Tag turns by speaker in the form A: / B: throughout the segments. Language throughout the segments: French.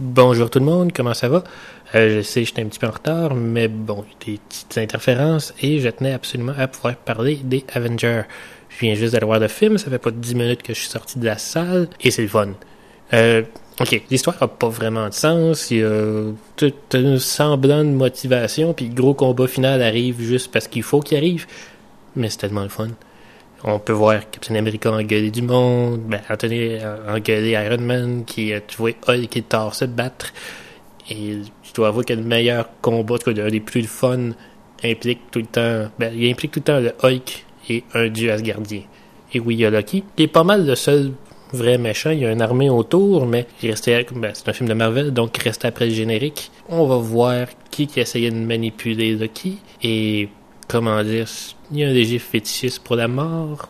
A: Bonjour tout le monde, comment ça va? Euh, je sais, j'étais un petit peu en retard, mais bon, des petites interférences et je tenais absolument à pouvoir parler des Avengers. Je viens juste d'aller voir le film, ça fait pas 10 minutes que je suis sorti de la salle et c'est le fun. Euh, ok, l'histoire a pas vraiment de sens, il y a tout un semblant de motivation, puis le gros combat final arrive juste parce qu'il faut qu'il arrive, mais c'est tellement le fun. On peut voir Captain America engueuler du monde, ben, Anthony engueuler Iron Man, qui, tu vois Hulk et Thor se battre. Et tu dois avouer que le meilleur combat, en tout cas, des plus fun, implique tout le temps, ben, il implique tout le temps le Hulk et un dieu asgardien. Et oui, il y a Loki, qui est pas mal le seul vrai méchant. Il y a une armée autour, mais il restait, ben, c'est un film de Marvel, donc il reste après le générique. On va voir qui qui essayait de manipuler Loki et comment dire, il y a un léger fétichiste pour la mort.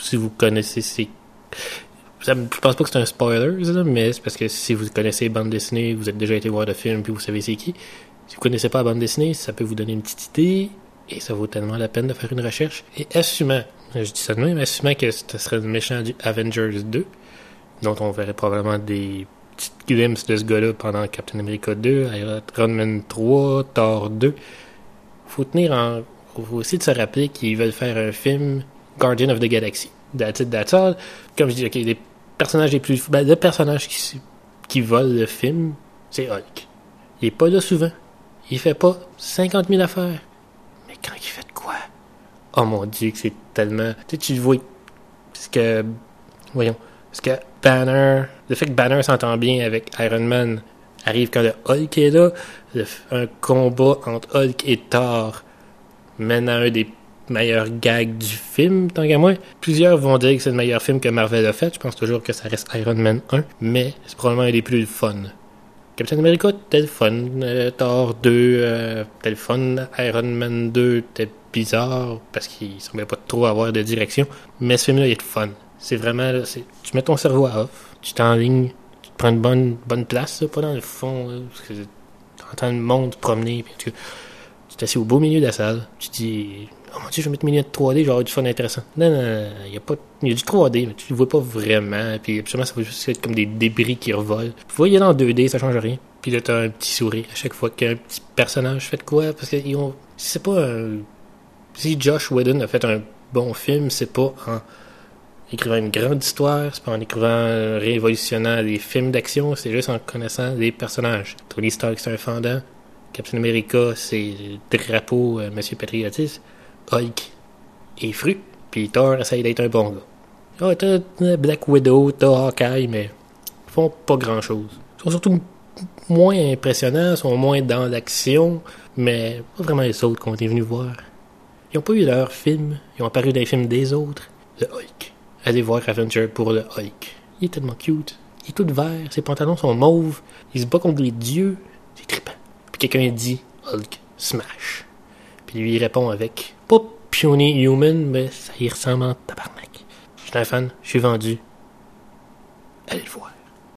A: Si vous connaissez ces je pense pas que c'est un spoiler, mais c'est parce que si vous connaissez bande dessinée, vous avez déjà été voir le film puis vous savez c'est qui. Si vous connaissez pas la bande dessinée, ça peut vous donner une petite idée et ça vaut tellement la peine de faire une recherche. Et assumant, je dis ça de même, assumant que ce serait le méchant du Avengers 2, dont on verrait probablement des petites glimpses de ce gars-là pendant Captain America 2, Iron Man 3, Thor 2, faut tenir en faut aussi se rappeler qu'ils veulent faire un film Guardian of the Galaxy. That's it, that's all. Comme je dis, ok, les personnages les plus. Ben, le personnage qui, qui vole le film, c'est Hulk. Il est pas là souvent. Il fait pas 50 000 affaires. Mais quand il fait de quoi? Oh mon dieu, que c'est tellement. Tu vois. Parce que. Voyons. Parce que Banner. Le fait que Banner s'entend bien avec Iron Man arrive quand le Hulk est là. un combat entre Hulk et Thor mène à un des meilleurs gags du film, tant qu'à moi. Plusieurs vont dire que c'est le meilleur film que Marvel a fait. Je pense toujours que ça reste Iron Man 1, mais c'est probablement un des plus fun. Captain America, tel fun. Euh, Thor 2, euh, tel fun. Iron Man 2, était bizarre parce qu'il semblait pas trop avoir de direction. Mais ce film-là, il est fun. C'est vraiment, tu mets ton cerveau à off, tu t'enlignes, tu te prends une bonne, bonne place, pas dans le fond, parce que tu entends le monde promener, tu assis au beau milieu de la salle. Tu te dis, oh mon dieu, je vais mettre mes lunettes 3D, j'aurai du fun intéressant. Non, non, il pas, il y a du 3D, mais tu le vois pas vraiment. Puis absolument, ça va juste être comme des débris qui revolent. Vous voyez dans 2D, ça change rien. Puis là, t'as un petit sourire à chaque fois qu'un petit personnage fait de quoi. Parce que ils ont, c'est pas un, si Josh Whedon a fait un bon film, c'est pas en écrivant une grande histoire, c'est pas en écrivant, euh, révolutionnant des films d'action, c'est juste en connaissant les personnages. Tony Stark, c'est un fendant. Captain America, c'est drapeau euh, Monsieur Patriotis. Hulk est fru. Puis Thor essaye d'être un bon gars. Ah, t'as Black Widow, t'as Hawkeye, mais ils font pas grand chose. Ils sont surtout moins impressionnants, sont moins dans l'action, mais pas vraiment les autres qu'on est venus voir. Ils ont pas eu leur film, ils ont apparu dans les films des autres. Le Hulk. Allez voir Avenger pour le Hulk. Il est tellement cute. Il est tout vert, ses pantalons sont mauves, il se bat contre les dieux. Quelqu'un dit Hulk smash. Puis lui répond avec pas Puny Human, mais ça y ressemble en tabarnak. Je suis un fan, je suis vendu. Allez le.